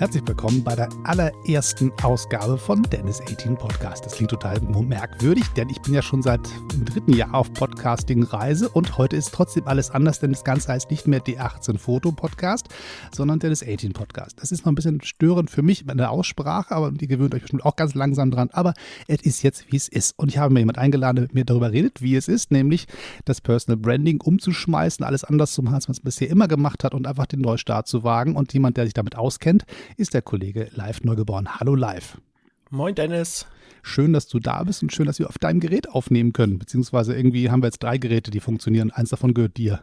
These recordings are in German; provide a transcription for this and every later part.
Herzlich willkommen bei der allerersten Ausgabe von Dennis 18 Podcast. Das klingt total merkwürdig, denn ich bin ja schon seit dem dritten Jahr auf Podcasting-Reise und heute ist trotzdem alles anders, denn das Ganze heißt nicht mehr D18 Foto Podcast, sondern Dennis 18 Podcast. Das ist noch ein bisschen störend für mich in der Aussprache, aber die gewöhnt euch bestimmt auch ganz langsam dran. Aber es ist jetzt, wie es ist. Und ich habe mir jemand eingeladen, der mit mir darüber redet, wie es ist, nämlich das Personal Branding umzuschmeißen, alles anders zu machen, als man es bisher immer gemacht hat und einfach den Neustart zu wagen. Und jemand, der sich damit auskennt, ist der Kollege Live Neugeboren. Hallo Live. Moin Dennis. Schön, dass du da bist und schön, dass wir auf deinem Gerät aufnehmen können. Beziehungsweise irgendwie haben wir jetzt drei Geräte, die funktionieren. Eins davon gehört dir.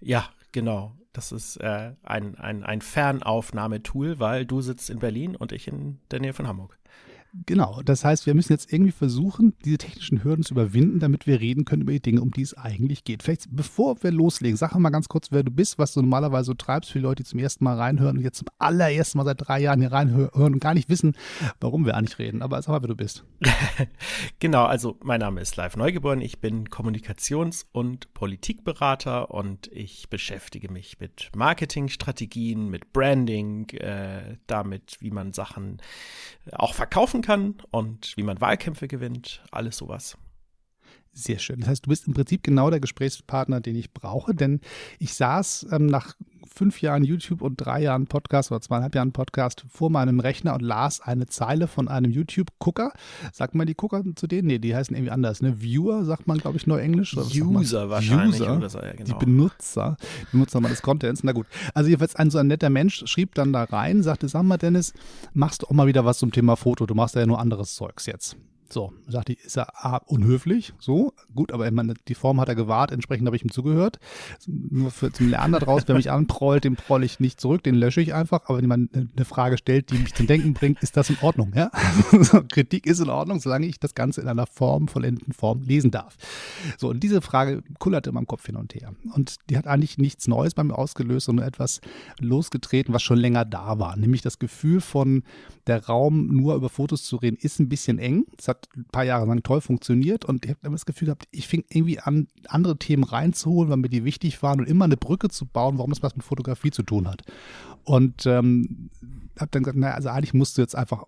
Ja, genau. Das ist äh, ein, ein, ein Fernaufnahmetool, weil du sitzt in Berlin und ich in der Nähe von Hamburg. Genau, das heißt, wir müssen jetzt irgendwie versuchen, diese technischen Hürden zu überwinden, damit wir reden können über die Dinge, um die es eigentlich geht. Vielleicht, bevor wir loslegen, sag mal ganz kurz, wer du bist, was du normalerweise so treibst für die Leute, die zum ersten Mal reinhören und jetzt zum allerersten Mal seit drei Jahren hier reinhören und gar nicht wissen, warum wir eigentlich reden. Aber sag mal, wer du bist. genau, also mein Name ist Live Neugeboren. Ich bin Kommunikations- und Politikberater und ich beschäftige mich mit Marketingstrategien, mit Branding, äh, damit, wie man Sachen auch verkaufen machen kann und wie man Wahlkämpfe gewinnt, alles sowas. Sehr schön. Das heißt, du bist im Prinzip genau der Gesprächspartner, den ich brauche, denn ich saß ähm, nach fünf Jahren YouTube und drei Jahren Podcast oder zweieinhalb Jahren Podcast vor meinem Rechner und las eine Zeile von einem YouTube-Gucker. Sagt man die Gucker zu denen? Nee, die heißen irgendwie anders. Ne? Viewer sagt man, glaube ich, nur Englisch. User wahrscheinlich. User, so, ja, genau. Die Benutzer, die Benutzer meines Contents. Na gut. Also jedenfalls ein so ein netter Mensch schrieb dann da rein, sagte, sag mal Dennis, machst du auch mal wieder was zum Thema Foto? Du machst ja nur anderes Zeugs jetzt. So, sagte ich, ist er A, unhöflich, so, gut, aber meine, die Form hat er gewahrt, entsprechend habe ich ihm zugehört. Nur für, zum Lernen daraus, wer mich anprollt, den proll ich nicht zurück, den lösche ich einfach, aber wenn jemand eine Frage stellt, die mich zum Denken bringt, ist das in Ordnung, ja? Kritik ist in Ordnung, solange ich das Ganze in einer Form, vollendeten Form lesen darf. So, und diese Frage kullerte in meinem Kopf hin und her. Und die hat eigentlich nichts Neues bei mir ausgelöst, sondern etwas losgetreten, was schon länger da war, nämlich das Gefühl von, der Raum nur über Fotos zu reden, ist ein bisschen eng. Das hat ein paar Jahre lang toll funktioniert und ich habe immer das Gefühl gehabt, ich fing irgendwie an, andere Themen reinzuholen, weil mir die wichtig waren und immer eine Brücke zu bauen, warum das was mit Fotografie zu tun hat. Und ähm, habe dann gesagt, naja, also eigentlich musst du jetzt einfach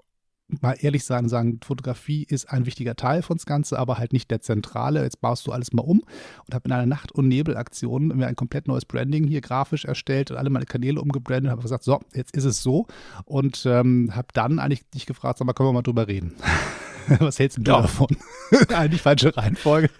mal ehrlich sein und sagen, Fotografie ist ein wichtiger Teil von das Ganze, aber halt nicht der zentrale. Jetzt baust du alles mal um und habe in einer Nacht- und Nebelaktion mir ein komplett neues Branding hier grafisch erstellt und alle meine Kanäle umgebrandet und habe gesagt, so, jetzt ist es so und ähm, habe dann eigentlich dich gefragt, sag mal, können wir mal drüber reden. Was hältst du ja. davon? Eigentlich falsche Reihenfolge.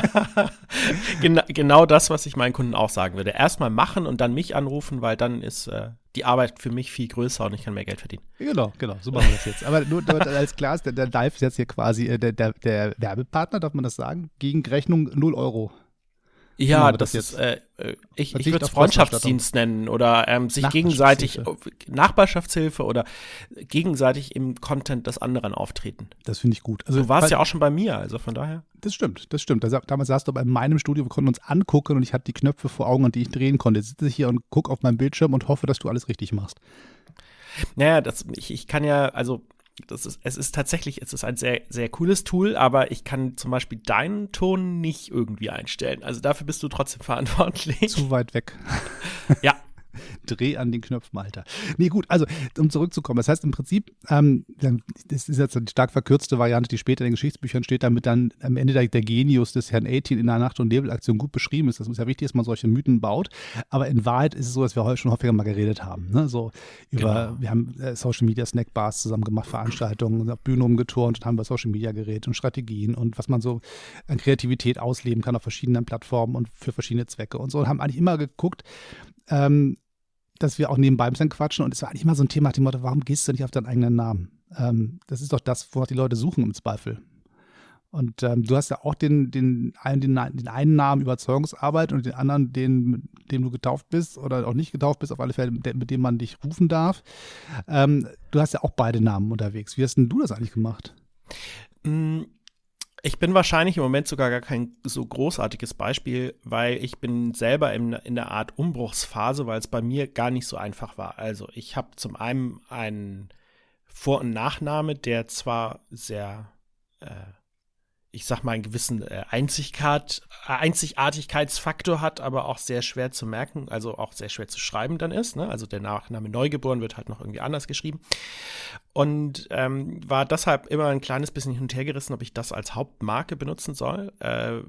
genau, genau das, was ich meinen Kunden auch sagen würde. Erstmal machen und dann mich anrufen, weil dann ist äh, die Arbeit für mich viel größer und ich kann mehr Geld verdienen. Genau, genau, so machen wir das jetzt. Aber nur als klar ist, der, der Live ist jetzt hier quasi äh, der, der, der Werbepartner, darf man das sagen? Gegen Rechnung 0 Euro. Ja, das, das, ist, äh, äh ich, ich würde es Freundschaftsdienst nennen oder ähm, sich gegenseitig Nachbarschaftshilfe oder gegenseitig im Content des anderen auftreten. Das finde ich gut. Also, du warst weil, ja auch schon bei mir, also von daher. Das stimmt, das stimmt. Damals saß du bei meinem Studio, wir konnten uns angucken und ich hatte die Knöpfe vor Augen, an die ich drehen konnte. Jetzt sitze ich hier und gucke auf meinem Bildschirm und hoffe, dass du alles richtig machst. Naja, das, ich, ich kann ja, also das ist, es ist tatsächlich, es ist ein sehr, sehr cooles Tool, aber ich kann zum Beispiel deinen Ton nicht irgendwie einstellen. Also dafür bist du trotzdem verantwortlich. Zu weit weg. ja, Dreh an den Knöpfen, Alter. Nee, gut, also um zurückzukommen. Das heißt im Prinzip, ähm, das ist jetzt die stark verkürzte Variante, die später in den Geschichtsbüchern steht, damit dann am Ende der, der Genius des Herrn 18 in der Nacht- und Nebelaktion gut beschrieben ist. Das ist ja wichtig, dass man solche Mythen baut. Aber in Wahrheit ist es so, dass wir heute schon häufiger mal geredet haben. Ne? So über, genau. wir haben äh, Social Media Snackbars zusammen gemacht, Veranstaltungen, auf Bühnen umgeturnt und haben über Social Media geredet und Strategien und was man so an Kreativität ausleben kann auf verschiedenen Plattformen und für verschiedene Zwecke und so. Und haben eigentlich immer geguckt, ähm, dass wir auch nebenbei ein bisschen quatschen und es war eigentlich immer so ein Thema, die Motto, warum gehst du nicht auf deinen eigenen Namen? Ähm, das ist doch das, wonach die Leute suchen im Zweifel. Und ähm, du hast ja auch den, den, einen, den, den einen Namen Überzeugungsarbeit und den anderen, den, dem du getauft bist oder auch nicht getauft bist, auf alle Fälle, mit, mit dem man dich rufen darf. Ähm, du hast ja auch beide Namen unterwegs. Wie hast denn du das eigentlich gemacht? Mm, ich bin wahrscheinlich im Moment sogar gar kein so großartiges Beispiel, weil ich bin selber in, in der Art Umbruchsphase, weil es bei mir gar nicht so einfach war. Also ich habe zum einen einen Vor- und Nachname, der zwar sehr äh, ich sag mal, einen gewissen äh, Einzigartigkeitsfaktor hat, aber auch sehr schwer zu merken, also auch sehr schwer zu schreiben dann ist. Ne? Also der Nachname Neugeboren wird halt noch irgendwie anders geschrieben. Und ähm, war deshalb immer ein kleines bisschen hin und her gerissen, ob ich das als Hauptmarke benutzen soll. Äh,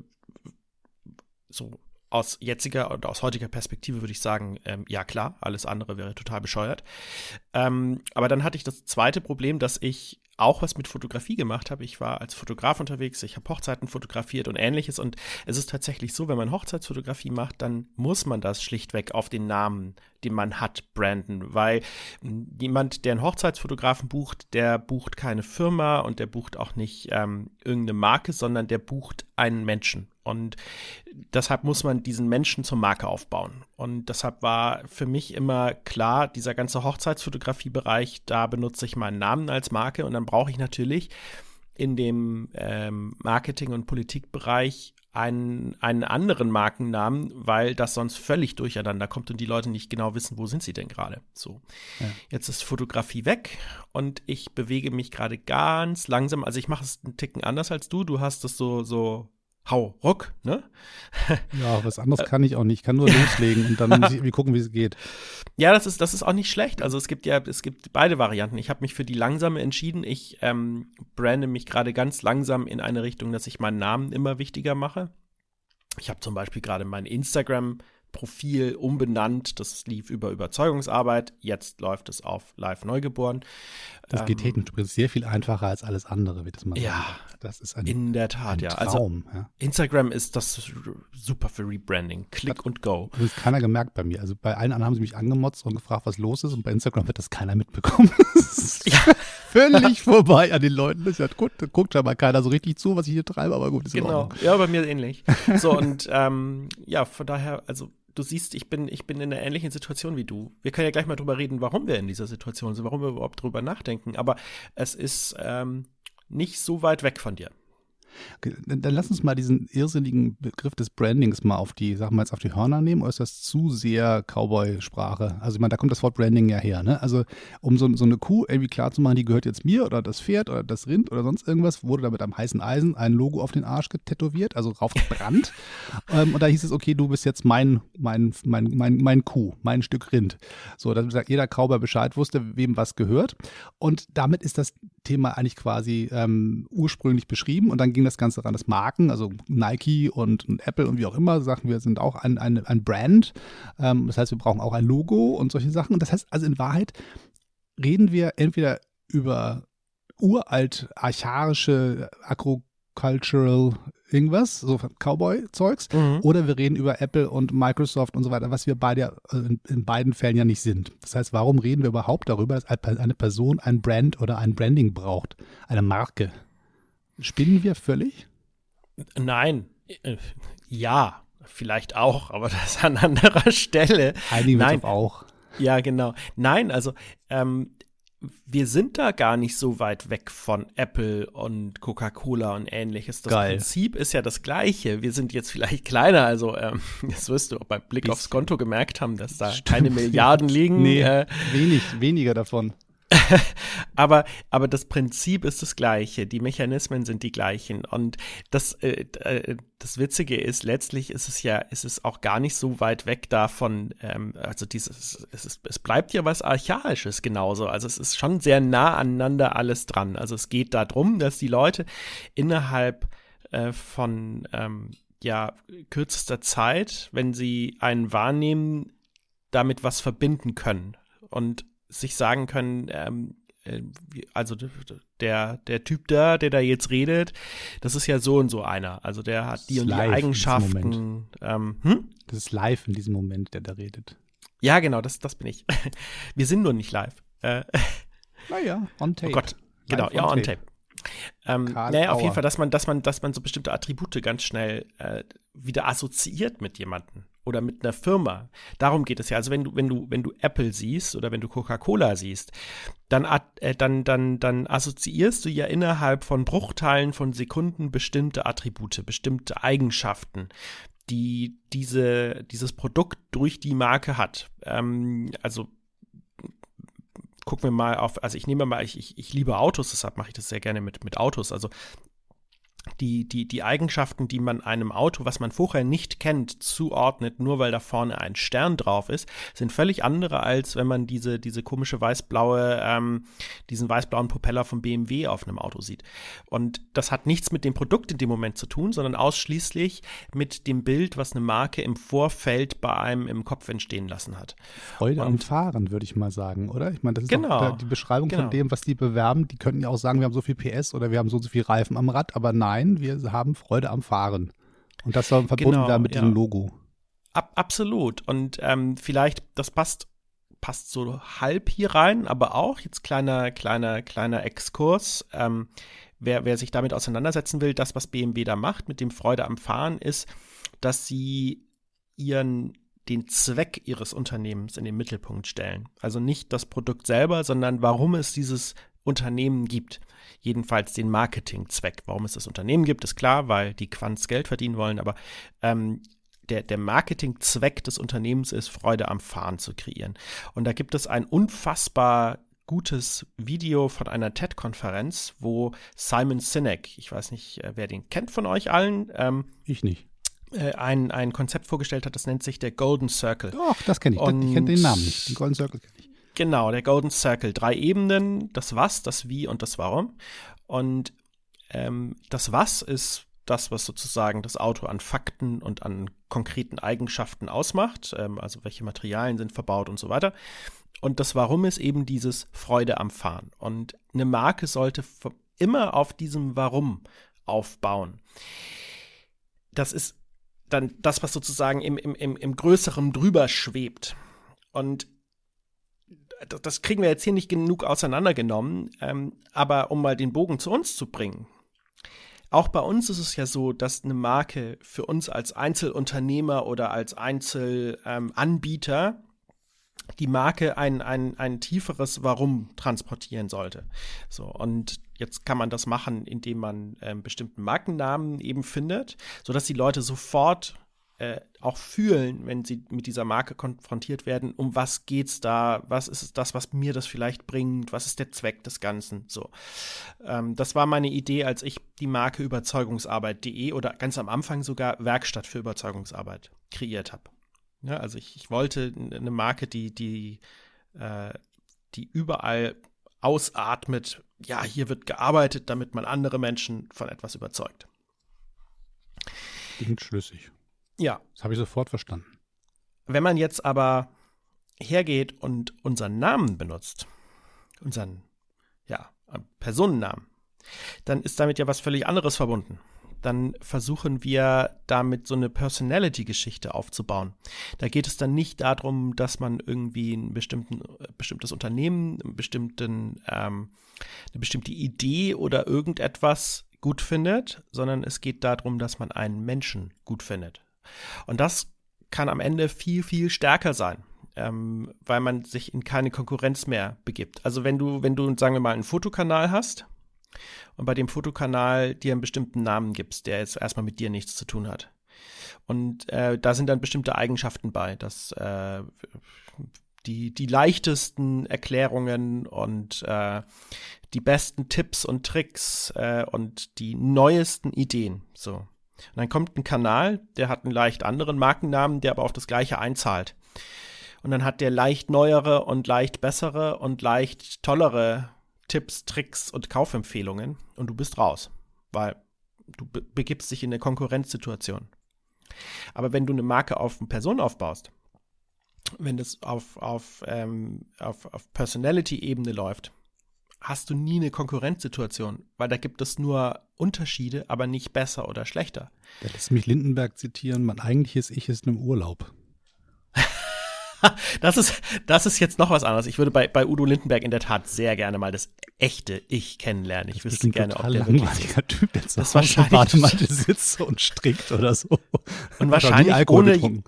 so aus jetziger und aus heutiger Perspektive würde ich sagen, ähm, ja klar, alles andere wäre total bescheuert. Ähm, aber dann hatte ich das zweite Problem, dass ich auch was mit Fotografie gemacht habe. Ich war als Fotograf unterwegs, ich habe Hochzeiten fotografiert und ähnliches. Und es ist tatsächlich so, wenn man Hochzeitsfotografie macht, dann muss man das schlichtweg auf den Namen, den man hat, branden. Weil jemand, der einen Hochzeitsfotografen bucht, der bucht keine Firma und der bucht auch nicht ähm, irgendeine Marke, sondern der bucht einen Menschen. Und deshalb muss man diesen Menschen zur Marke aufbauen. Und deshalb war für mich immer klar, dieser ganze Hochzeitsfotografie-Bereich, da benutze ich meinen Namen als Marke und dann brauche ich natürlich in dem ähm, Marketing- und Politikbereich einen, einen anderen Markennamen, weil das sonst völlig durcheinander kommt und die Leute nicht genau wissen, wo sind sie denn gerade. So. Ja. Jetzt ist Fotografie weg und ich bewege mich gerade ganz langsam. Also ich mache es einen Ticken anders als du. Du hast es so, so hau ruck, ne? Ja, was anderes kann ich auch nicht. Ich kann nur loslegen und dann muss ich irgendwie gucken, wie es geht. Ja, das ist, das ist auch nicht schlecht. Also es gibt ja, es gibt beide Varianten. Ich habe mich für die langsame entschieden. Ich ähm, brande mich gerade ganz langsam in eine Richtung, dass ich meinen Namen immer wichtiger mache. Ich habe zum Beispiel gerade mein Instagram Profil umbenannt. Das lief über Überzeugungsarbeit. Jetzt läuft es auf Live Neugeboren. Das geht ähm, technisch sehr viel einfacher als alles andere, wie das mal Ja, das ist ein, in der Tat, ja. Traum, also ja. Instagram ist das super für Rebranding. Klick Hat, und go. Das hat keiner gemerkt bei mir. Also bei allen anderen haben sie mich angemotzt und gefragt, was los ist. Und bei Instagram wird das keiner mitbekommen. ja. Völlig vorbei an den Leuten. Das ist ja gut, da guckt aber keiner so richtig zu, was ich hier treibe, aber gut, ist Genau, ja, bei mir ähnlich. So, und ähm, ja, von daher, also du siehst, ich bin, ich bin in einer ähnlichen Situation wie du. Wir können ja gleich mal drüber reden, warum wir in dieser Situation sind, warum wir überhaupt drüber nachdenken. Aber es ist ähm, nicht so weit weg von dir. Dann lass uns mal diesen irrsinnigen Begriff des Brandings mal auf die, sagen wir jetzt auf die Hörner nehmen, oder ist das zu sehr Cowboy-Sprache? Also ich meine, da kommt das Wort Branding ja her, ne? Also um so, so eine Kuh irgendwie klar zu machen, die gehört jetzt mir oder das Pferd oder das Rind oder sonst irgendwas, wurde da mit einem heißen Eisen ein Logo auf den Arsch getätowiert, also raufgebrannt. ähm, und da hieß es, okay, du bist jetzt mein, mein, mein, mein, mein Kuh, mein Stück Rind. So, dass jeder Cowboy Bescheid wusste, wem was gehört. Und damit ist das Thema eigentlich quasi ähm, ursprünglich beschrieben und dann ging das Ganze ran, das Marken, also Nike und, und, Apple und wie auch immer, sagen wir, sind auch ein, ein, ein Brand. Ähm, das heißt, wir brauchen auch ein Logo und solche Sachen. Und das heißt, also in Wahrheit reden wir entweder über uralt archaische Agricultural irgendwas, so Cowboy-Zeugs, mhm. oder wir reden über Apple und Microsoft und so weiter, was wir beide also in, in, beiden Fällen ja nicht sind. Das heißt, warum reden wir überhaupt darüber, dass eine Person ein Brand oder ein Branding braucht, eine Marke? Spinnen wir völlig? Nein, ja, vielleicht auch, aber das an anderer Stelle. Einigen wir auch. Ja, genau. Nein, also ähm, wir sind da gar nicht so weit weg von Apple und Coca-Cola und ähnliches. Das Geil. Prinzip ist ja das gleiche. Wir sind jetzt vielleicht kleiner, also ähm, das wirst du auch beim Blick aufs Konto gemerkt haben, dass da Stimmt. keine Milliarden liegen. Nee, äh, wenig, weniger davon. aber, aber das Prinzip ist das gleiche, die Mechanismen sind die gleichen. Und das, äh, äh, das Witzige ist, letztlich ist es ja, ist es auch gar nicht so weit weg davon, ähm, also dieses, es, ist, es bleibt ja was Archaisches genauso. Also es ist schon sehr nah aneinander alles dran. Also es geht darum, dass die Leute innerhalb äh, von ähm, ja, kürzester Zeit, wenn sie einen wahrnehmen, damit was verbinden können. Und sich sagen können, ähm, äh, also der, der Typ da, der da jetzt redet, das ist ja so und so einer. Also der hat die und die Eigenschaften. Ähm, hm? Das ist live in diesem Moment, der da redet. Ja, genau, das, das bin ich. Wir sind nur nicht live. Äh, naja, on tape. Oh Gott, genau, live ja, on tape. tape. Ähm, naja, auf jeden Fall, dass man, dass man, dass man so bestimmte Attribute ganz schnell äh, wieder assoziiert mit jemandem oder mit einer Firma. Darum geht es ja. Also wenn du, wenn du, wenn du Apple siehst oder wenn du Coca-Cola siehst, dann, äh, dann, dann, dann assoziierst du ja innerhalb von Bruchteilen von Sekunden bestimmte Attribute, bestimmte Eigenschaften, die diese, dieses Produkt durch die Marke hat. Ähm, also gucken wir mal auf, also ich nehme mal, ich, ich, ich liebe Autos, deshalb mache ich das sehr gerne mit, mit Autos. Also die, die, die Eigenschaften, die man einem Auto, was man vorher nicht kennt, zuordnet, nur weil da vorne ein Stern drauf ist, sind völlig andere, als wenn man diese, diese komische weißblaue, ähm, diesen weißblauen Propeller vom BMW auf einem Auto sieht. Und das hat nichts mit dem Produkt in dem Moment zu tun, sondern ausschließlich mit dem Bild, was eine Marke im Vorfeld bei einem im Kopf entstehen lassen hat. Freude am Fahren, würde ich mal sagen, oder? Ich meine, das ist genau, die Beschreibung genau. von dem, was die bewerben. Die könnten ja auch sagen, wir haben so viel PS oder wir haben so und so viel Reifen am Rad, aber nein, wir haben Freude am Fahren. Und das soll verbunden Genau, werden mit ja. diesem Logo. Ab, absolut. Und ähm, vielleicht, das passt, passt so halb hier rein, aber auch jetzt kleiner, kleiner, kleiner Exkurs. Ähm, wer, wer sich damit auseinandersetzen will, das, was BMW da macht mit dem Freude am Fahren, ist, dass sie ihren den Zweck ihres Unternehmens in den Mittelpunkt stellen. Also nicht das Produkt selber, sondern warum es dieses Unternehmen gibt. Jedenfalls den Marketingzweck. Warum es das Unternehmen gibt, ist klar, weil die Quants Geld verdienen wollen, aber ähm, der, der Marketingzweck des Unternehmens ist, Freude am Fahren zu kreieren. Und da gibt es ein unfassbar gutes Video von einer TED-Konferenz, wo Simon Sinek, ich weiß nicht, äh, wer den kennt von euch allen, ähm, Ich nicht. äh, ein, ein Konzept vorgestellt hat, das nennt sich der Golden Circle. Doch, das kenne ich. Das- ich kenne den Namen nicht. Den Golden Circle kenne ich. Genau, der Golden Circle. Drei Ebenen, das Was, das Wie und das Warum. Und ähm, das Was ist das, was sozusagen das Auto an Fakten und an konkreten Eigenschaften ausmacht, ähm, also welche Materialien sind verbaut und so weiter. Und das Warum ist eben dieses Freude am Fahren. Und eine Marke sollte immer auf diesem Warum aufbauen. Das ist dann das, was sozusagen im, im, im, im Größeren drüber schwebt. Und das, kriegen wir jetzt hier nicht genug auseinandergenommen, ähm, aber um mal den Bogen zu uns zu bringen. Auch bei uns ist es ja so, dass eine Marke für uns als Einzelunternehmer oder als Einzelanbieter die Marke ein, ein, ein tieferes Warum transportieren sollte. So, und jetzt kann man das machen, indem man ähm, bestimmten Markennamen eben findet, sodass die Leute sofort äh, auch fühlen, wenn sie mit dieser Marke konfrontiert werden, um was geht's da, was ist das, was mir das vielleicht bringt, was ist der Zweck des Ganzen, so. Ähm, das war meine Idee, als ich die Marke überzeugungsarbeit.de oder ganz am Anfang sogar Werkstatt für Überzeugungsarbeit kreiert habe. Ja, also ich, ich wollte eine Marke, die, die, äh, die überall ausatmet, ja, hier wird gearbeitet, damit man andere Menschen von etwas überzeugt. Klingt schlüssig. Ja, Das habe ich sofort verstanden. wenn man jetzt aber hergeht und unseren Namen benutzt, unseren, ja, Personennamen, dann ist damit ja was völlig anderes verbunden. Dann versuchen wir damit so eine Personality-Geschichte aufzubauen. Da geht es dann nicht darum, dass man irgendwie ein bestimmtes Unternehmen, einen bestimmten, ähm, eine bestimmte Idee oder irgendetwas gut findet, sondern es geht darum, dass man einen Menschen gut findet. Und das kann am Ende viel, viel stärker sein, ähm, weil man sich in keine Konkurrenz mehr begibt. Also wenn du, wenn du, sagen wir mal, einen Fotokanal hast und bei dem Fotokanal dir einen bestimmten Namen gibst, der jetzt erstmal mit dir nichts zu tun hat. Und äh, da sind dann bestimmte Eigenschaften bei, dass äh, die, die leichtesten Erklärungen und äh, die besten Tipps und Tricks äh, und die neuesten Ideen. So. Und dann kommt ein Kanal, der hat einen leicht anderen Markennamen, der aber auf das gleiche einzahlt. Und dann hat der leicht neuere und leicht bessere und leicht tollere Tipps, Tricks und Kaufempfehlungen und du bist raus, weil du be begibst dich in eine Konkurrenzsituation. Aber wenn du eine Marke auf eine Person aufbaust, wenn das auf, auf, ähm, auf, auf Personality-Ebene läuft, hast du nie eine Konkurrenzsituation, weil da gibt es nur Unterschiede, aber nicht besser oder schlechter. Da lässt mich Lindenberg zitieren, mein eigentliches Ich ist im Urlaub. Das ist, das ist jetzt noch was anderes. Ich würde bei, bei Udo Lindenberg in der Tat sehr gerne mal das echte Ich kennenlernen. Ich Das wüsste ein gerne, ob der langweiliger Typ, zu Das wahrscheinlich- Bademantel sitzt und strickt oder so. und wahrscheinlich Alkohol ohne, getrunken.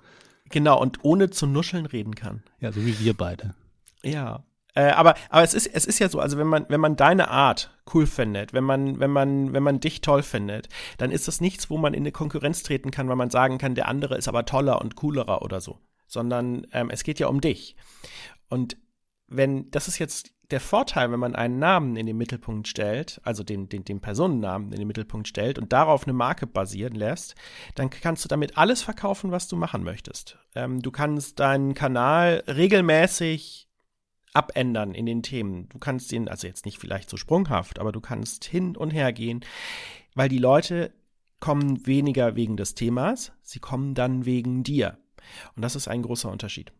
genau, und ohne zu nuscheln reden kann. Ja, so wie wir beide. Ja. Äh, aber, aber es ist, es ist ja so, also wenn man, wenn man deine Art cool findet, wenn man, wenn man, wenn man dich toll findet, dann ist das nichts, wo man in eine Konkurrenz treten kann, weil man sagen kann, der andere ist aber toller und coolerer oder so. Sondern ähm, es geht ja um dich. Und wenn, das ist jetzt der Vorteil, wenn man einen Namen in den Mittelpunkt stellt, also den, den, den Personennamen in den Mittelpunkt stellt und darauf eine Marke basieren lässt, dann kannst du damit alles verkaufen, was du machen möchtest. Ähm, du kannst deinen Kanal regelmäßig abändern in den Themen. Du kannst den, also jetzt nicht vielleicht so sprunghaft, aber du kannst hin und her gehen, weil die Leute kommen weniger wegen des Themas, sie kommen dann wegen dir. Und das ist ein großer Unterschied.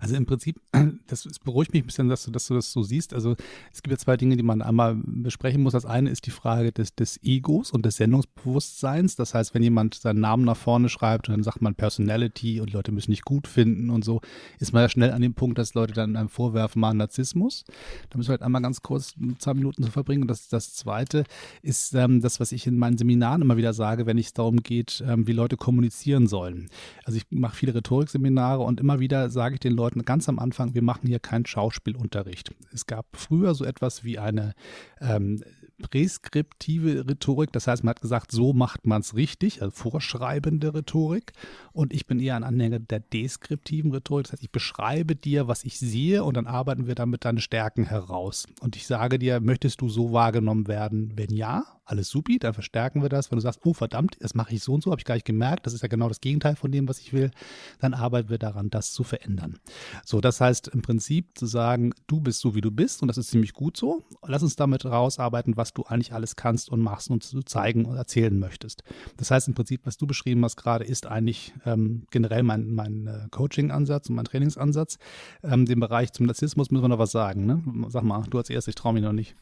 Also im Prinzip, das, das, beruhigt mich ein bisschen, dass du, dass du das so siehst. Also es gibt ja zwei Dinge, die man einmal besprechen muss. Das eine ist die Frage des, des Egos und des Sendungsbewusstseins. Das heißt, wenn jemand seinen Namen nach vorne schreibt und dann sagt man Personality und Leute müssen nicht gut finden und so, ist man ja schnell an dem Punkt, dass Leute dann einem vorwerfen, mal Narzissmus. Da müssen wir halt einmal ganz kurz zwei Minuten zu verbringen. Und das, das zweite ist ähm, das, was ich in meinen Seminaren immer wieder sage, wenn es darum geht, ähm, wie Leute kommunizieren sollen. Also ich mache viele Rhetorikseminare und immer wieder sage ich den Leuten ganz am Anfang, wir machen hier keinen Schauspielunterricht. Es gab früher so etwas wie eine ähm, präskriptive Rhetorik. Das heißt, man hat gesagt, so macht man es richtig, also vorschreibende Rhetorik. Und ich bin eher ein Anhänger der deskriptiven Rhetorik. Das heißt, ich beschreibe dir, was ich sehe und dann arbeiten wir damit deine Stärken heraus. Und ich sage dir, möchtest du so wahrgenommen werden? Wenn ja, alles supi, dann verstärken wir das. Wenn du sagst, oh verdammt, das mache ich so und so, habe ich gar nicht gemerkt, das ist ja genau das Gegenteil von dem, was ich will, dann arbeiten wir daran, das zu verändern. So, das heißt im Prinzip zu sagen, du bist so, wie du bist und das ist ziemlich gut so. Lass uns damit rausarbeiten, was du eigentlich alles kannst und machst und zu zeigen und erzählen möchtest. Das heißt im Prinzip, was du beschrieben hast gerade, ist eigentlich ähm, generell mein, mein äh, Coaching-Ansatz und mein Trainingsansatz. Ähm, dem Bereich zum Narzissmus müssen wir noch was sagen. Ne? Sag mal, du als erstes, ich traue mich noch nicht.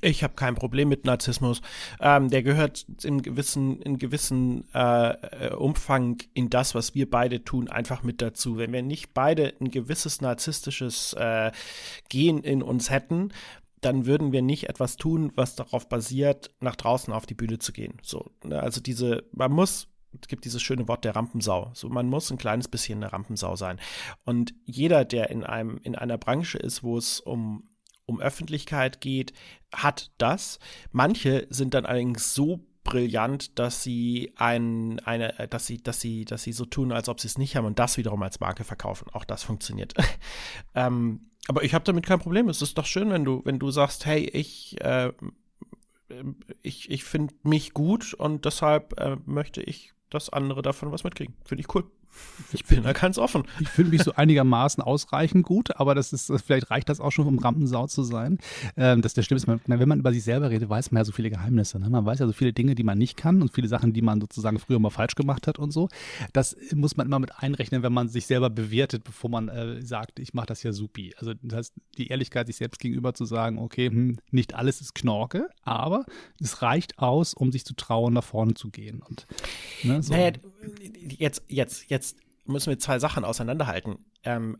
Ich habe kein Problem mit Narzissmus. Ähm, der gehört in gewissen, in gewissen äh, äh, Umfang in das, was wir beide tun, einfach mit dazu. Wenn wir nicht beide ein gewisses narzisstisches äh, Gen in uns hätten, dann würden wir nicht etwas tun, was darauf basiert, nach draußen auf die Bühne zu gehen. So, ne? also diese, man muss es gibt dieses schöne Wort der Rampensau. So, man muss ein kleines bisschen eine Rampensau sein. Und jeder, der in einem, in einer Branche ist, wo es um um Öffentlichkeit geht, hat das. Manche sind dann allerdings so brillant, dass sie ein, eine, dass sie, dass sie, dass sie so tun, als ob sie es nicht haben und das wiederum als Marke verkaufen. Auch das funktioniert. ähm, aber ich habe damit kein Problem. Es ist doch schön, wenn du, wenn du sagst, hey, ich, äh, ich, ich finde mich gut und deshalb äh, möchte ich, dass andere davon was mitkriegen. Finde ich cool. Ich bin da ganz offen. Ich finde mich so einigermaßen ausreichend gut, aber das ist, vielleicht reicht das auch schon, um Rampensau zu sein. Ähm, das der Schlimme ist, man, wenn man über sich selber redet, weiß man ja so viele Geheimnisse. Ne? Man weiß ja so viele Dinge, die man nicht kann und viele Sachen, die man sozusagen früher mal falsch gemacht hat und so. Das muss man immer mit einrechnen, wenn man sich selber bewertet, bevor man äh, sagt, ich mache das ja supi. Also das heißt, die Ehrlichkeit sich selbst gegenüber zu sagen, okay, hm, nicht alles ist Knorke, aber es reicht aus, um sich zu trauen, nach vorne zu gehen. Und, ne, so. Naja, jetzt, jetzt, jetzt müssen wir zwei Sachen auseinanderhalten. Ähm,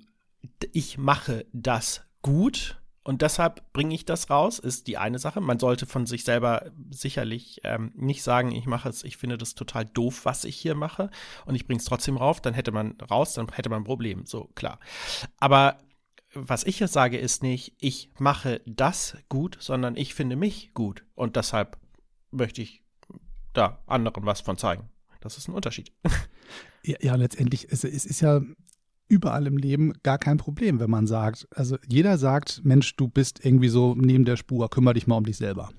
ich mache das gut und deshalb bringe ich das raus, ist die eine Sache. Man sollte von sich selber sicherlich ähm, nicht sagen, ich mache es, ich finde das total doof, was ich hier mache und ich bringe es trotzdem rauf, dann hätte man raus, dann hätte man ein Problem, so klar. Aber was ich jetzt sage, ist nicht, ich mache das gut, sondern ich finde mich gut und deshalb möchte ich da anderen was von zeigen. Das ist ein Unterschied. Ja, ja letztendlich, es, es ist ja überall im Leben gar kein Problem, wenn man sagt, also jeder sagt, Mensch, du bist irgendwie so neben der Spur, kümmere dich mal um dich selber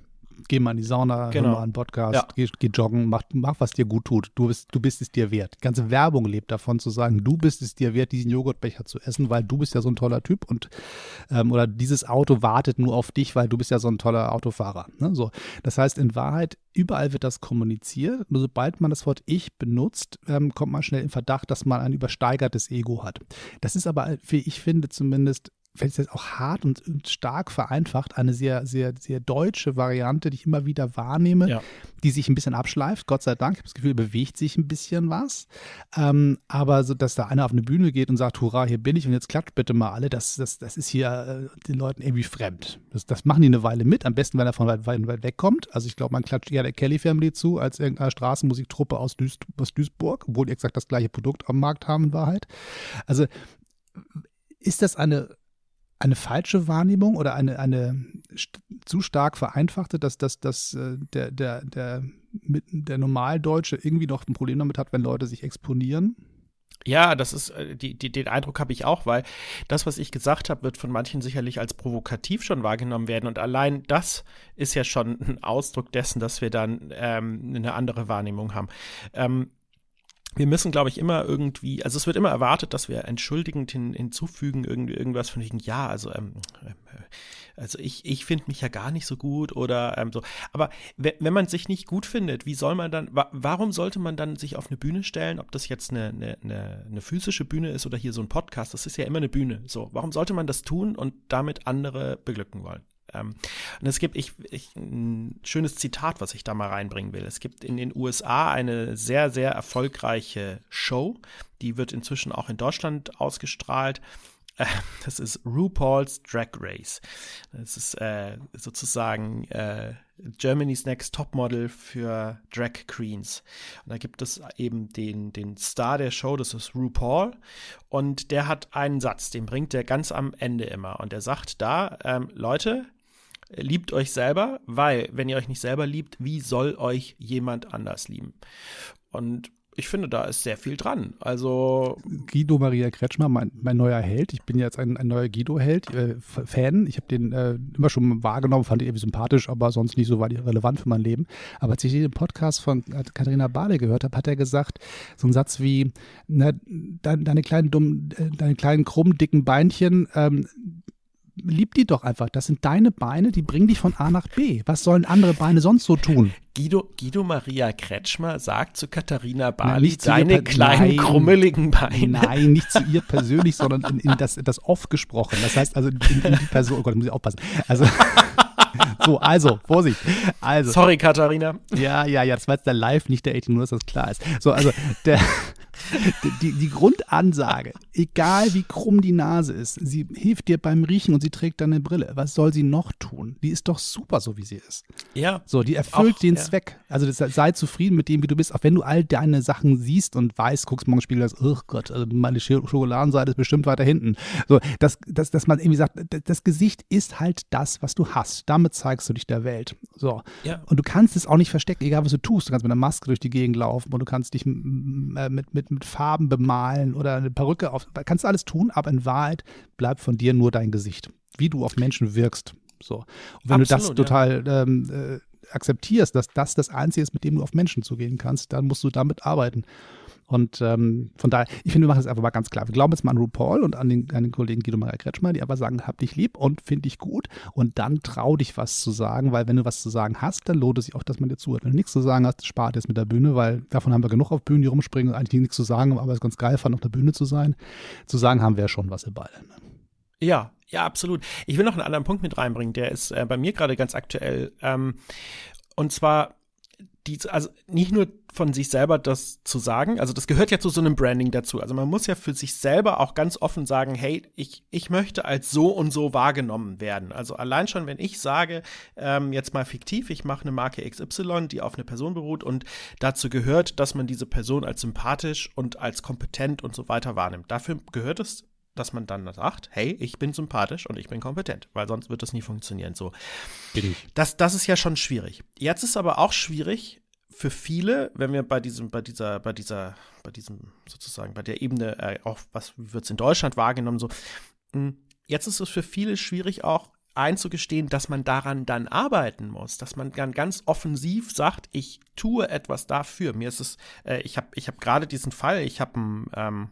geh mal in die Sauna, genau. hör mal einen Podcast, ja. geh, geh, joggen, mach, mach, was dir gut tut. Du bist, du bist es dir wert. Die ganze Werbung lebt davon zu sagen, du bist es dir wert, diesen Joghurtbecher zu essen, weil du bist ja so ein toller Typ und ähm, oder dieses Auto wartet nur auf dich, weil du bist ja so ein toller Autofahrer. Ne? So. Das heißt, in Wahrheit, überall wird das kommuniziert. Nur sobald man das Wort Ich benutzt, ähm, kommt man schnell in Verdacht, dass man ein übersteigertes Ego hat. Das ist aber, wie ich finde, zumindest fällt es jetzt auch hart und, stark vereinfacht, eine sehr, sehr, sehr deutsche Variante, die ich immer wieder wahrnehme, ja. die sich ein bisschen abschleift. Gott sei Dank, ich habe das Gefühl, bewegt sich ein bisschen was. Ähm, aber so, dass da einer auf eine Bühne geht und sagt, hurra, hier bin ich und jetzt klatscht bitte mal alle, das, das, das ist hier äh, den Leuten irgendwie fremd. Das, das machen die eine Weile mit, am besten, wenn er von weit, weit, weit weg kommt. Also ich glaube, man klatscht eher der Kelly Family zu, als irgendeiner Straßenmusiktruppe aus, Duis, aus Duisburg, obwohl die exakt das gleiche Produkt am Markt haben in Wahrheit. Also ist das eine eine falsche Wahrnehmung oder eine, eine zu stark vereinfachte, dass, dass, dass äh, der, der, der, der Normaldeutsche irgendwie noch ein Problem damit hat, wenn Leute sich exponieren? Ja, das ist, äh, die, die, den Eindruck habe ich auch, weil das, was ich gesagt habe, wird von manchen sicherlich als provokativ schon wahrgenommen werden. Und allein das ist ja schon ein Ausdruck dessen, dass wir dann ähm, eine andere Wahrnehmung haben. Ähm, wir müssen, glaube ich, immer irgendwie, also es wird immer erwartet, dass wir entschuldigend hin, hinzufügen, irgendwie irgendwas von wegen, ja, also, ähm, äh, also ich, ich finde mich ja gar nicht so gut oder ähm, so. Aber wenn, man sich nicht gut findet, wie soll man dann, wa warum sollte man dann sich auf eine Bühne stellen, ob das jetzt eine, eine, eine, eine physische Bühne ist oder hier so ein Podcast, das ist ja immer eine Bühne. So, warum sollte man das tun und damit andere beglücken wollen? Ähm, und es gibt ich, ich, ein schönes Zitat, was ich da mal reinbringen will. Es gibt in den USA eine sehr, sehr erfolgreiche Show, die wird inzwischen auch in Deutschland ausgestrahlt. Das ist RuPaul's Drag Race. Das ist äh, sozusagen äh, Germany's Next Topmodel für Drag Queens. Und da gibt es eben den, den Star der Show, das ist RuPaul. Und der hat einen Satz, den bringt er ganz am Ende immer. Und er sagt da, ähm, Leute, liebt euch selber, weil wenn ihr euch nicht selber liebt, wie soll euch jemand anders lieben? Und ich finde, da ist sehr viel dran. Also Guido Maria Kretschmer, mein, mein neuer Held. Ich bin jetzt ein, ein neuer Guido-Held, äh, Fan. Ich habe den äh, immer schon wahrgenommen, fand ihn irgendwie sympathisch, aber sonst nicht so relevant für mein Leben. Aber als ich den Podcast von Katharina Bale gehört habe, hat er gesagt, so ein Satz wie, na, deine kleinen dummen, äh, deine kleinen krummen, dicken Beinchen, ähm, lieb die doch einfach. Das sind deine Beine, die bringen dich von A nach B. Was sollen andere Beine sonst so tun? Guido, Guido Maria Kretschmer sagt zu Katharina Bali, deine kleinen, nein, krummeligen Beine. Nein, nicht zu ihr persönlich, sondern in, in das, das Off gesprochen. Das heißt also in, in die Person, oh Gott, muss ich aufpassen. Also. So, also, Vorsicht. Also. Sorry, Katharina. Ja, ja, ja, das war jetzt der Live, nicht der 18 nur, dass das klar ist. So, also, der, die, die Grundansage, egal wie krumm die Nase ist, sie hilft dir beim Riechen und sie trägt deine Brille. Was soll sie noch tun? Die ist doch super, so wie sie ist. Ja. So, die erfüllt auch, den ja. Zweck. Also das, sei zufrieden mit dem, wie du bist, auch wenn du all deine Sachen siehst und weißt, guckst morgen Spiegel, sagst, oh Gott, also meine Schokoladenseite ist bestimmt weiter hinten. So, dass, dass, dass man irgendwie sagt, das Gesicht ist halt das, was du hast. Damit zeigst du dich der Welt. So. Ja. Und du kannst es auch nicht verstecken, egal was du tust. Du kannst mit einer Maske durch die Gegend laufen und du kannst dich äh, mit, mit, mit Farben bemalen oder eine Perücke auf. Kannst du alles tun, aber in Wahrheit bleibt von dir nur dein Gesicht. Wie du auf Menschen wirkst. So. Und wenn Absolut, du das total ja. ähm, äh, akzeptierst, dass das das Einzige ist, mit dem du auf Menschen zugehen kannst, dann musst du damit arbeiten. Und ähm, von daher, ich finde, wir machen das einfach mal ganz klar. Wir glauben jetzt mal an RuPaul und an den, an den Kollegen Guido Maria Kretschmer, die aber sagen, hab dich lieb und finde dich gut. Und dann trau dich was zu sagen, weil wenn du was zu sagen hast, dann lohnt es sich auch, dass man dir zuhört. Wenn du nichts zu sagen hast, spart es mit der Bühne, weil davon haben wir genug auf Bühnen, die rumspringen und eigentlich nichts zu sagen, aber es ganz geil fand, auf der Bühne zu sein. Zu sagen haben wir ja schon was ihr beide. Ne? Ja, ja, absolut. Ich will noch einen anderen Punkt mit reinbringen, der ist äh, bei mir gerade ganz aktuell. Ähm, und zwar die, also nicht nur von sich selber das zu sagen, also das gehört ja zu so einem Branding dazu. Also man muss ja für sich selber auch ganz offen sagen, hey, ich, ich möchte als so und so wahrgenommen werden. Also allein schon, wenn ich sage, ähm, jetzt mal fiktiv, ich mache eine Marke XY, die auf eine Person beruht und dazu gehört, dass man diese Person als sympathisch und als kompetent und so weiter wahrnimmt. Dafür gehört es dass man dann sagt, hey, ich bin sympathisch und ich bin kompetent, weil sonst wird das nie funktionieren. So. Das, das ist ja schon schwierig. Jetzt ist aber auch schwierig für viele, wenn wir bei diesem, bei dieser, bei dieser, bei diesem sozusagen, bei der Ebene, äh, auch was wird es in Deutschland wahrgenommen, so. Hm, jetzt ist es für viele schwierig auch einzugestehen, dass man daran dann arbeiten muss, dass man dann ganz offensiv sagt, ich tue etwas dafür. Mir ist es, äh, ich habe ich hab gerade diesen Fall, ich habe ein, ähm,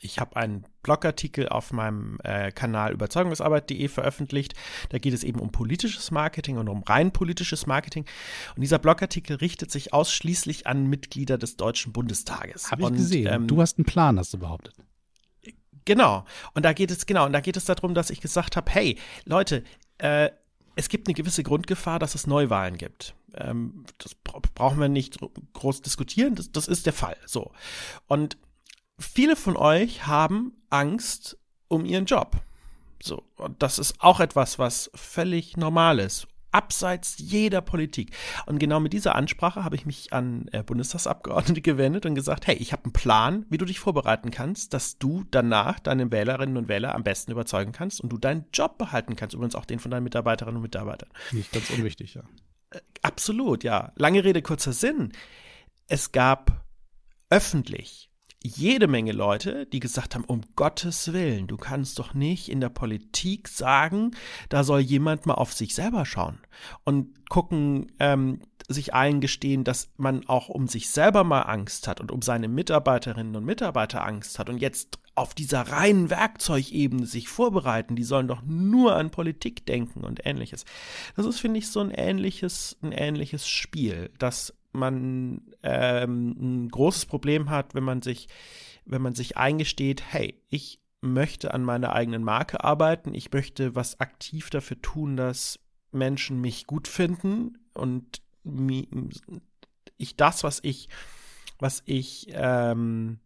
ich habe einen Blogartikel auf meinem äh, Kanal überzeugungsarbeit.de veröffentlicht. Da geht es eben um politisches Marketing und um rein politisches Marketing. Und dieser Blogartikel richtet sich ausschließlich an Mitglieder des Deutschen Bundestages. Habe ich gesehen. Ähm, du hast einen Plan, hast du behauptet. Genau. Und da geht es genau. Und da geht es darum, dass ich gesagt habe: Hey, Leute, äh, es gibt eine gewisse Grundgefahr, dass es Neuwahlen gibt. Ähm, das brauchen wir nicht groß diskutieren. Das, das ist der Fall. So. Und viele von euch haben Angst um ihren Job. So, und das ist auch etwas, was völlig normal ist. Abseits jeder Politik. Und genau mit dieser Ansprache habe ich mich an äh, Bundestagsabgeordnete gewendet und gesagt, hey, ich habe einen Plan, wie du dich vorbereiten kannst, dass du danach deine Wählerinnen und Wähler am besten überzeugen kannst und du deinen Job behalten kannst. Übrigens auch den von deinen Mitarbeiterinnen und Mitarbeitern. Nicht ganz unwichtig, ja. Äh, absolut, ja. Lange Rede, kurzer Sinn. Es gab öffentlich jede Menge Leute, die gesagt haben, um Gottes Willen, du kannst doch nicht in der Politik sagen, da soll jemand mal auf sich selber schauen und gucken, ähm, sich eingestehen, dass man auch um sich selber mal Angst hat und um seine Mitarbeiterinnen und Mitarbeiter Angst hat und jetzt auf dieser reinen Werkzeugebene sich vorbereiten, die sollen doch nur an Politik denken und ähnliches. Das ist, finde ich, so ein ähnliches, ein ähnliches Spiel, dass man ähm, ein großes Problem hat, wenn man sich, wenn man sich eingesteht, hey, ich möchte an meiner eigenen Marke arbeiten, ich möchte was aktiv dafür tun, dass Menschen mich gut finden und ich das, was ich, was ich ähm,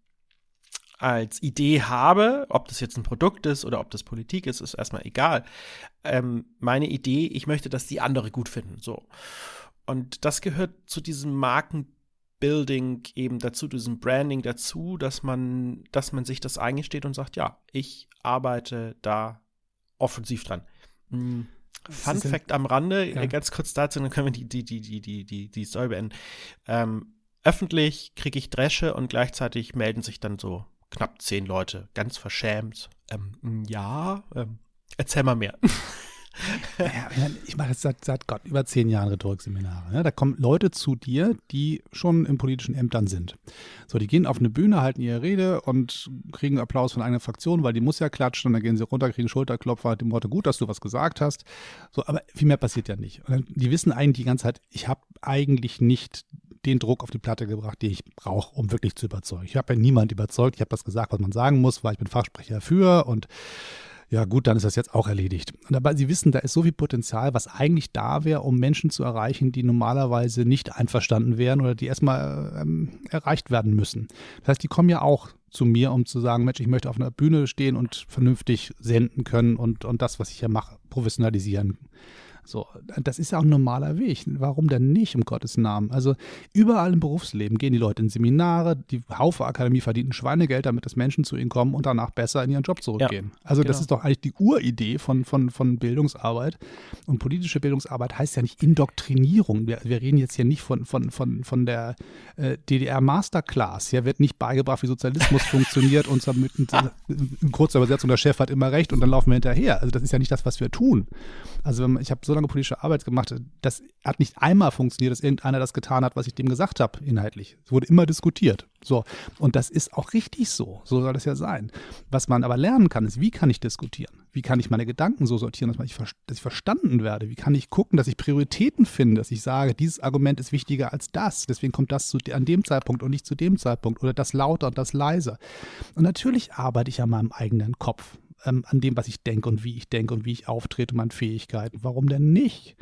als Idee habe, ob das jetzt ein Produkt ist oder ob das Politik ist, ist erstmal egal. Ähm, meine Idee, ich möchte, dass die andere gut finden. So. Und das gehört zu diesem Markenbuilding eben dazu, diesem Branding dazu, dass man, dass man sich das eingesteht und sagt, ja, ich arbeite da offensiv dran. Hm. Fun Fact am Rande, ja. ganz kurz dazu, dann können wir die, die, die, die, die, die, die Story beenden. Ähm, öffentlich kriege ich Dresche und gleichzeitig melden sich dann so knapp zehn Leute, ganz verschämt. Ähm, ja, ähm, erzähl mal mehr. Ja, ich mache jetzt seit, seit Gott über zehn Jahren Rhetorikseminare. Ne? Da kommen Leute zu dir, die schon in politischen Ämtern sind. So, die gehen auf eine Bühne, halten ihre Rede und kriegen Applaus von einer Fraktion, weil die muss ja klatschen und dann gehen sie runter, kriegen Schulterklopfer, dem Worte gut, dass du was gesagt hast. So, aber viel mehr passiert ja nicht. Und die wissen eigentlich die ganze Zeit, ich habe eigentlich nicht den Druck auf die Platte gebracht, den ich brauche, um wirklich zu überzeugen. Ich habe ja niemand überzeugt. Ich habe das gesagt, was man sagen muss, weil ich bin Fachsprecher für und ja gut, dann ist das jetzt auch erledigt. Aber Sie wissen, da ist so viel Potenzial, was eigentlich da wäre, um Menschen zu erreichen, die normalerweise nicht einverstanden wären oder die erstmal ähm, erreicht werden müssen. Das heißt, die kommen ja auch zu mir, um zu sagen, Mensch, ich möchte auf einer Bühne stehen und vernünftig senden können und, und das, was ich hier mache, professionalisieren so, das ist ja auch ein normaler Weg. Warum denn nicht, um Gottes Namen? Also überall im Berufsleben gehen die Leute in Seminare, die Haufe Akademie verdient ein Schweinegeld, damit das Menschen zu ihnen kommen und danach besser in ihren Job zurückgehen. Ja, also genau. das ist doch eigentlich die Uridee von, von, von Bildungsarbeit. Und politische Bildungsarbeit heißt ja nicht Indoktrinierung. Wir, wir reden jetzt hier nicht von, von, von, von der äh, DDR Masterclass. Hier wird nicht beigebracht, wie Sozialismus funktioniert und mit, in kurzer Übersetzung, der Chef hat immer recht und dann laufen wir hinterher. Also das ist ja nicht das, was wir tun. Also ich habe so so lange politische Arbeit gemacht, das hat nicht einmal funktioniert, dass irgendeiner das getan hat, was ich dem gesagt habe, inhaltlich. Es wurde immer diskutiert. So. Und das ist auch richtig so. So soll das ja sein. Was man aber lernen kann, ist, wie kann ich diskutieren? Wie kann ich meine Gedanken so sortieren, dass ich, dass ich verstanden werde? Wie kann ich gucken, dass ich Prioritäten finde, dass ich sage, dieses Argument ist wichtiger als das. Deswegen kommt das zu, an dem Zeitpunkt und nicht zu dem Zeitpunkt oder das lauter und das leiser. Und natürlich arbeite ich an meinem eigenen Kopf ähm, an dem, was ich denke und wie ich denke und wie ich auftrete, meinen Fähigkeiten. Warum denn nicht?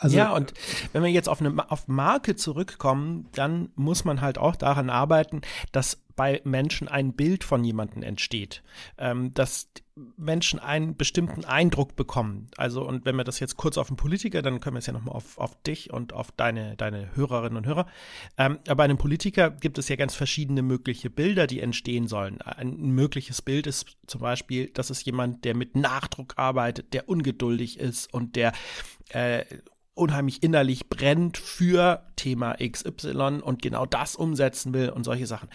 Also, ja, und wenn wir jetzt auf eine auf Marke zurückkommen, dann muss man halt auch daran arbeiten, dass bei Menschen ein Bild von jemandem entsteht, ähm, dass Menschen einen bestimmten Eindruck bekommen. Also, und wenn wir das jetzt kurz auf den Politiker, dann können wir es ja nochmal auf, auf dich und auf deine, deine Hörerinnen und Hörer. Ähm, aber bei einem Politiker gibt es ja ganz verschiedene mögliche Bilder, die entstehen sollen. Ein mögliches Bild ist zum Beispiel, das ist jemand, der mit Nachdruck arbeitet, der ungeduldig ist und der äh, unheimlich innerlich brennt für Thema XY und genau das umsetzen will und solche Sachen.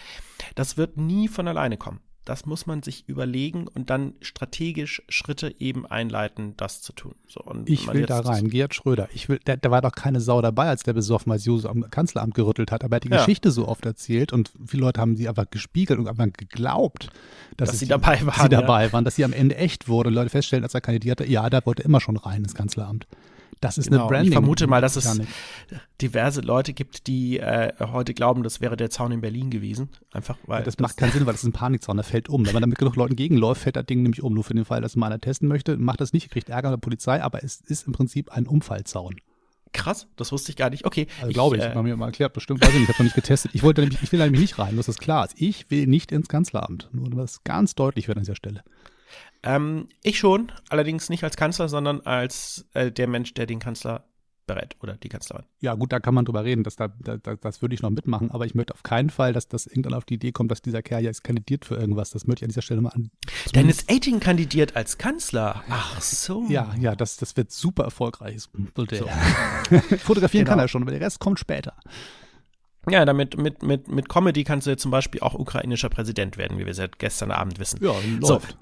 Das wird nie von alleine kommen. Das muss man sich überlegen und dann strategisch Schritte eben einleiten, das zu tun. So, ich will da rein, Gerd Schröder. Ich will, der, da war doch keine Sau dabei, als der besoffen als Juso am Kanzleramt gerüttelt hat, aber er hat die ja. Geschichte so oft erzählt und viele Leute haben sie einfach gespiegelt und einfach geglaubt, dass, dass sie dabei waren. Sie dabei ja. waren, dass sie am Ende echt wurde. Und Leute feststellen, als er kandidierte, ja, da wollte immer schon rein ins Kanzleramt. Das ist genau. eine Branding. Ich vermute mal, dass es diverse Leute gibt, die äh, heute glauben, das wäre der Zaun in Berlin gewesen. Einfach weil. Ja, das, das, macht keinen Sinn, weil das ist ein Panikzaun, der fällt um. Wenn man damit genug Leuten gegenläuft, fällt das Ding nämlich um. Nur für den Fall, dass mal einer testen möchte, macht das nicht, kriegt Ärger mit der Polizei, aber es ist im Prinzip ein Umfallzaun. Krass, das wusste ich gar nicht. Okay. Also glaube ich, ich äh, mir mal erklärt, bestimmt, weiß ich nicht, ich habe noch nicht getestet. Ich wollte nämlich, ich will nämlich nicht rein, dass das klar ist. Ich will nicht ins Kanzleramt. Nur was ganz deutlich wird an dieser Stelle. Ähm, ich schon, allerdings nicht als Kanzler, sondern als äh, der Mensch, der den Kanzler berät oder die Kanzlerin. Ja, gut, da kann man drüber reden. Das, da, da, das würde ich noch mitmachen, aber ich möchte auf keinen Fall, dass das irgendwann auf die Idee kommt, dass dieser Kerl jetzt kandidiert für irgendwas. Das möchte ich an dieser Stelle mal an. Dennis Aiting kandidiert als Kanzler. Ach so. Ja, ja, das, das wird super erfolgreich. So. Fotografieren genau. kann er schon, aber der Rest kommt später. Ja, damit mit, mit, mit Comedy kannst du zum Beispiel auch ukrainischer Präsident werden, wie wir seit gestern Abend wissen. Ja, läuft. So,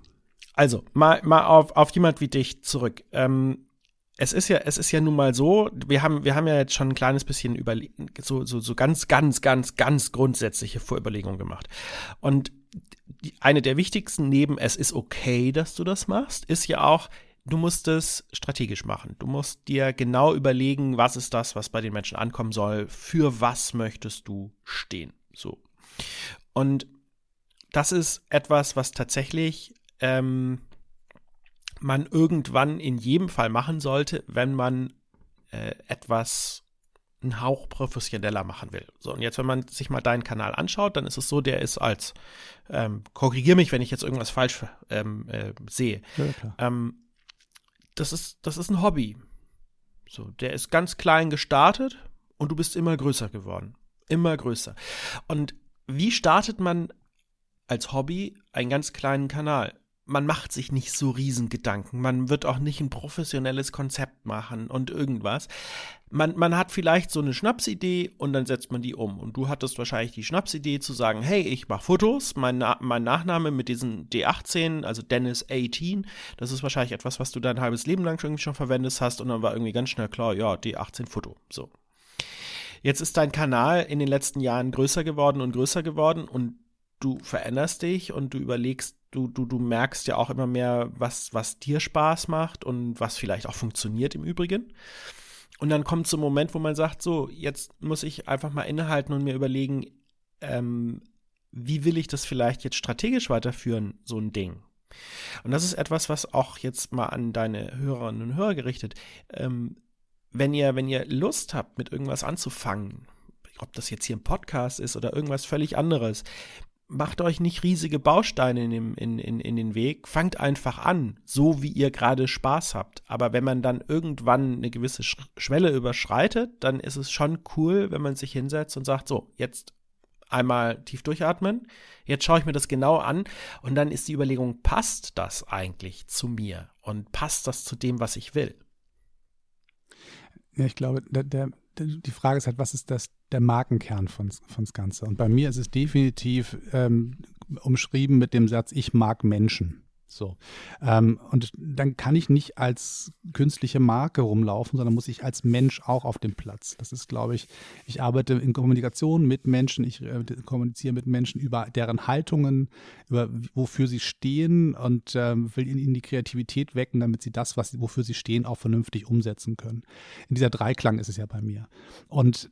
also, mal, mal auf, auf jemand wie dich zurück. Ähm, es ist ja, es ist ja nun mal so, wir haben, wir haben ja jetzt schon ein kleines bisschen über, so, so, so ganz, ganz, ganz, ganz grundsätzliche Vorüberlegungen gemacht. Und die, eine der wichtigsten neben es ist okay, dass du das machst, ist ja auch, du musst es strategisch machen. Du musst dir genau überlegen, was ist das, was bei den Menschen ankommen soll, für was möchtest du stehen. So. Und das ist etwas, was tatsächlich ähm, man irgendwann in jedem Fall machen sollte, wenn man äh, etwas einen Hauch professioneller machen will. So, und jetzt, wenn man sich mal deinen Kanal anschaut, dann ist es so, der ist als, ähm, korrigier mich, wenn ich jetzt irgendwas falsch ähm, äh, sehe. Ja, ähm, das ist, das ist ein Hobby. So, der ist ganz klein gestartet und du bist immer größer geworden. Immer größer. Und wie startet man als Hobby einen ganz kleinen Kanal? Man macht sich nicht so riesen Gedanken. Man wird auch nicht ein professionelles Konzept machen und irgendwas. Man, man hat vielleicht so eine Schnapsidee und dann setzt man die um. Und du hattest wahrscheinlich die Schnapsidee zu sagen, hey, ich mache Fotos, mein, Na mein Nachname mit diesen D18, also Dennis 18, das ist wahrscheinlich etwas, was du dein halbes Leben lang schon, schon verwendet hast und dann war irgendwie ganz schnell klar, ja, D18 Foto. So. Jetzt ist dein Kanal in den letzten Jahren größer geworden und größer geworden und du veränderst dich und du überlegst, du, du, du merkst ja auch immer mehr, was, was dir Spaß macht und was vielleicht auch funktioniert im Übrigen. Und dann kommt so ein Moment, wo man sagt, so, jetzt muss ich einfach mal innehalten und mir überlegen, ähm, wie will ich das vielleicht jetzt strategisch weiterführen, so ein Ding. Und das ist etwas, was auch jetzt mal an deine Hörerinnen und Hörer gerichtet. Ähm, wenn ihr, wenn ihr Lust habt, mit irgendwas anzufangen, ob das jetzt hier ein Podcast ist oder irgendwas völlig anderes, macht euch nicht riesige Bausteine in, dem, in, in, in den Weg, fangt einfach an, so wie ihr gerade Spaß habt. Aber wenn man dann irgendwann eine gewisse Schwelle überschreitet, dann ist es schon cool, wenn man sich hinsetzt und sagt, so, jetzt einmal tief durchatmen, jetzt schaue ich mir das genau an und dann ist die Überlegung, passt das eigentlich zu mir und passt das zu dem, was ich will? Ja, ich glaube, der, der, die Frage ist halt, was ist das, der Markenkern von, von das Ganze? Und bei mir ist es definitiv ähm, umschrieben mit dem Satz, ich mag Menschen. So. Ähm, und dann kann ich nicht als künstliche Marke rumlaufen, sondern muss ich als Mensch auch auf dem Platz. Das ist, glaube ich, ich arbeite in Kommunikation mit Menschen, ich äh, kommuniziere mit Menschen über deren Haltungen, über wofür sie stehen und äh, will ihnen die Kreativität wecken, damit sie das, was, wofür sie stehen, auch vernünftig umsetzen können. In dieser Dreiklang ist es ja bei mir. Und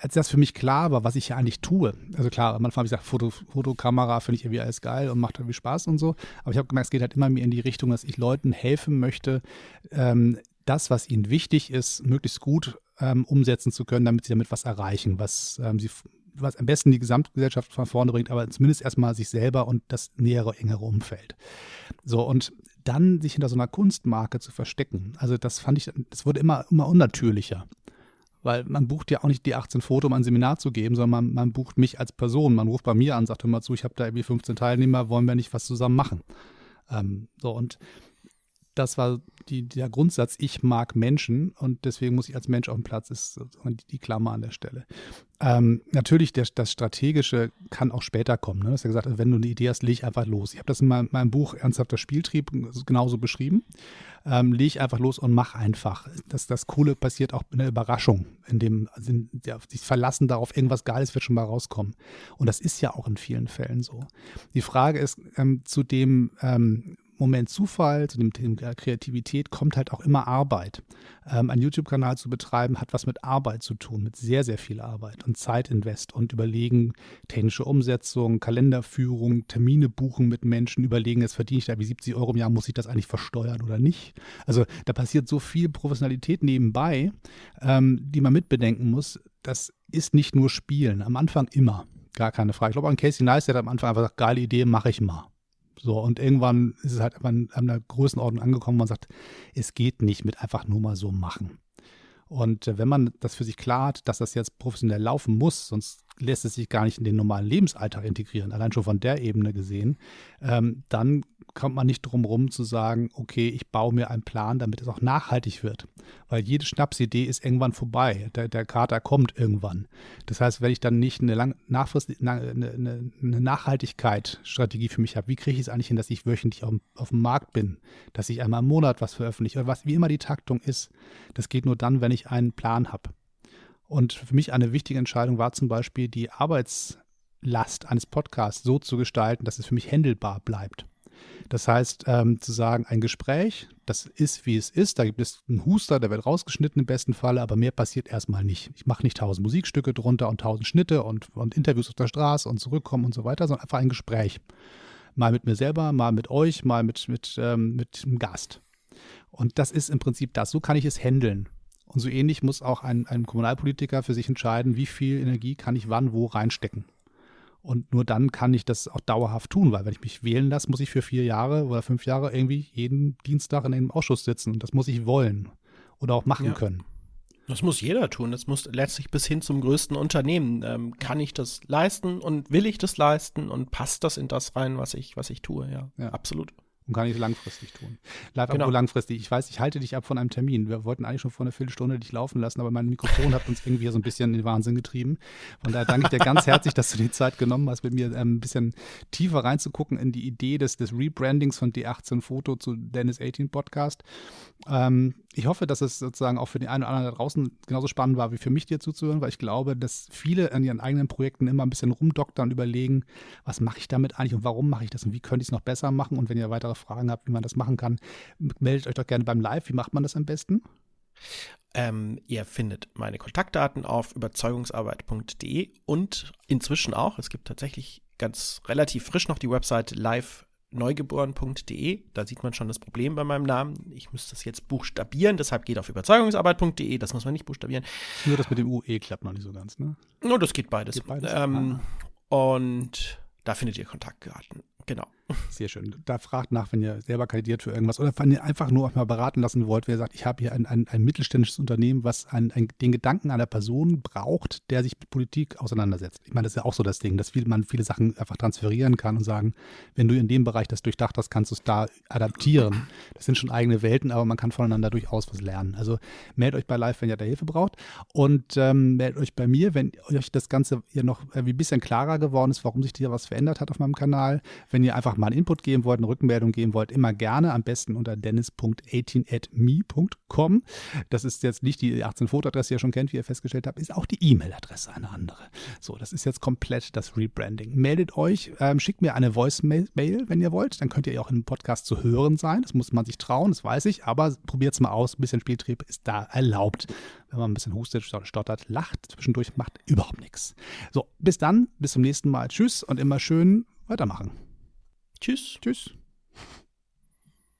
als das für mich klar war, was ich ja eigentlich tue, also klar, am Anfang habe ich gesagt, Foto, Fotokamera finde ich irgendwie alles geil und macht irgendwie Spaß und so, aber ich habe gemerkt, es geht halt immer mehr in die Richtung, dass ich Leuten helfen möchte, ähm, das, was ihnen wichtig ist, möglichst gut ähm, umsetzen zu können, damit sie damit was erreichen, was ähm, sie was am besten die Gesamtgesellschaft von vorne bringt, aber zumindest erstmal sich selber und das nähere, engere Umfeld. So, und dann sich hinter so einer Kunstmarke zu verstecken. Also das fand ich, das wurde immer, immer unnatürlicher. Weil man bucht ja auch nicht die 18 Foto, um ein Seminar zu geben, sondern man, man bucht mich als Person. Man ruft bei mir an, sagt immer zu, ich habe da irgendwie 15 Teilnehmer, wollen wir nicht was zusammen machen? Ähm, so, und das war die, der Grundsatz, ich mag Menschen und deswegen muss ich als Mensch auf dem Platz, ist die Klammer an der Stelle. Ähm, natürlich, der, das Strategische kann auch später kommen. Ne? Du hast ja gesagt, wenn du eine Idee hast, leg einfach los. Ich habe das in meinem, meinem, Buch Ernsthafter Spieltrieb genauso beschrieben. Ähm, leg einfach los und mach einfach. Das, das Coole passiert auch in der Überraschung, in dem also sich verlassen darauf, irgendwas Geiles wird schon mal rauskommen. Und das ist ja auch in vielen Fällen so. Die Frage ist ähm, zu dem, ähm, Moment Zufall, zu dem Thema Kreativität kommt halt auch immer Arbeit. Ähm, ein YouTube-Kanal zu betreiben hat was mit Arbeit zu tun, mit sehr, sehr viel Arbeit und Zeitinvest und überlegen, technische Umsetzung, Kalenderführung, Termine buchen mit Menschen, überlegen, jetzt verdiene ich da wie 70 Euro im Jahr, muss ich das eigentlich versteuern oder nicht? Also da passiert so viel Professionalität nebenbei, ähm, die man mitbedenken muss. Das ist nicht nur Spielen, am Anfang immer. Gar keine Frage. Ich glaube, an Casey der hat am Anfang einfach gesagt, geile Idee, mache ich mal. So, und irgendwann ist es halt an einer Größenordnung angekommen, wo man sagt, es geht nicht mit einfach nur mal so machen. Und äh, wenn man das für sich klar hat, dass das jetzt professionell laufen muss, sonst lässt es sich gar nicht in den normalen Lebensalltag integrieren, allein schon von der Ebene gesehen, ähm, dann kommt man nicht drum rum zu sagen, okay, ich baue mir einen Plan, damit es auch nachhaltig wird. Weil jede Schnapsidee ist irgendwann vorbei. Der, der Kater kommt irgendwann. Das heißt, wenn ich dann nicht eine, lang, eine, eine, eine Nachhaltigkeitsstrategie für mich habe, wie kriege ich es eigentlich hin, dass ich wöchentlich auf, auf dem Markt bin, dass ich einmal im Monat was veröffentliche oder was, wie immer die Taktung ist. Das geht nur dann, wenn ich einen Plan habe. Und für mich eine wichtige Entscheidung war zum Beispiel, die Arbeitslast eines Podcasts so zu gestalten, dass es für mich händelbar bleibt. Das heißt, ähm, zu sagen, ein Gespräch, das ist, wie es ist. Da gibt es einen Huster, der wird rausgeschnitten im besten Falle, aber mehr passiert erstmal nicht. Ich mache nicht tausend Musikstücke drunter und tausend Schnitte und, und Interviews auf der Straße und zurückkommen und so weiter, sondern einfach ein Gespräch. Mal mit mir selber, mal mit euch, mal mit, mit, ähm, mit einem Gast. Und das ist im Prinzip das. So kann ich es handeln. Und so ähnlich muss auch ein, ein Kommunalpolitiker für sich entscheiden, wie viel Energie kann ich wann wo reinstecken. Und nur dann kann ich das auch dauerhaft tun, weil wenn ich mich wählen lasse, muss ich für vier Jahre oder fünf Jahre irgendwie jeden Dienstag in einem Ausschuss sitzen. Und das muss ich wollen oder auch machen ja. können. Das muss jeder tun. Das muss letztlich bis hin zum größten Unternehmen. Ähm, kann ich das leisten und will ich das leisten und passt das in das rein, was ich, was ich tue? Ja, ja. absolut und kann ich langfristig tun. Live genau. langfristig. Ich weiß, ich halte dich ab von einem Termin. Wir wollten eigentlich schon vor einer Viertelstunde dich laufen lassen, aber mein Mikrofon hat uns irgendwie so ein bisschen in den Wahnsinn getrieben. Von daher danke ich dir ganz herzlich, dass du die Zeit genommen hast, mit mir ähm, ein bisschen tiefer reinzugucken in die Idee des, des Rebrandings von D18 Foto zu Dennis 18 Podcast. Ähm, ich hoffe, dass es sozusagen auch für den einen oder anderen da draußen genauso spannend war, wie für mich dir zuzuhören, weil ich glaube, dass viele an ihren eigenen Projekten immer ein bisschen rumdoktern und überlegen, was mache ich damit eigentlich und warum mache ich das und wie könnte ich es noch besser machen. Und wenn ihr weitere Fragen habt, wie man das machen kann, meldet euch doch gerne beim Live. Wie macht man das am besten? Ähm, ihr findet meine Kontaktdaten auf überzeugungsarbeit.de und inzwischen auch, es gibt tatsächlich ganz relativ frisch noch die Website live neugeboren.de. Da sieht man schon das Problem bei meinem Namen. Ich müsste das jetzt buchstabieren, deshalb geht auf überzeugungsarbeit.de. Das muss man nicht buchstabieren. Nur das mit dem UE klappt noch nicht so ganz, ne? Nur das geht beides. Geht beides. Ähm, ah. Und da findet ihr Kontaktdaten. Genau. Sehr schön. Da fragt nach, wenn ihr selber kandidiert für irgendwas oder wenn ihr einfach nur euch mal beraten lassen wollt, wer sagt, ich habe hier ein, ein, ein mittelständisches Unternehmen, was ein, den Gedanken einer Person braucht, der sich mit Politik auseinandersetzt. Ich meine, das ist ja auch so das Ding, dass viel, man viele Sachen einfach transferieren kann und sagen, wenn du in dem Bereich das durchdacht hast, kannst du es da adaptieren. Das sind schon eigene Welten, aber man kann voneinander durchaus was lernen. Also meldet euch bei Live, wenn ihr da Hilfe braucht und ähm, meldet euch bei mir, wenn euch das Ganze hier noch ein bisschen klarer geworden ist, warum sich hier was verändert hat auf meinem Kanal. Wenn ihr einfach mal einen Input geben wollt, eine Rückmeldung geben wollt, immer gerne. Am besten unter dennis.18at.me.com. Das ist jetzt nicht die 18-Foto-Adresse, die ihr schon kennt, wie ihr festgestellt habt, ist auch die E-Mail-Adresse eine andere. So, das ist jetzt komplett das Rebranding. Meldet euch, ähm, schickt mir eine Voice-Mail, wenn ihr wollt. Dann könnt ihr auch im Podcast zu hören sein. Das muss man sich trauen, das weiß ich. Aber probiert es mal aus. Ein bisschen Spieltrieb ist da erlaubt. Wenn man ein bisschen hustet, stottert, lacht zwischendurch, macht überhaupt nichts. So, bis dann, bis zum nächsten Mal. Tschüss und immer schön weitermachen. Tschüss. Tschüss.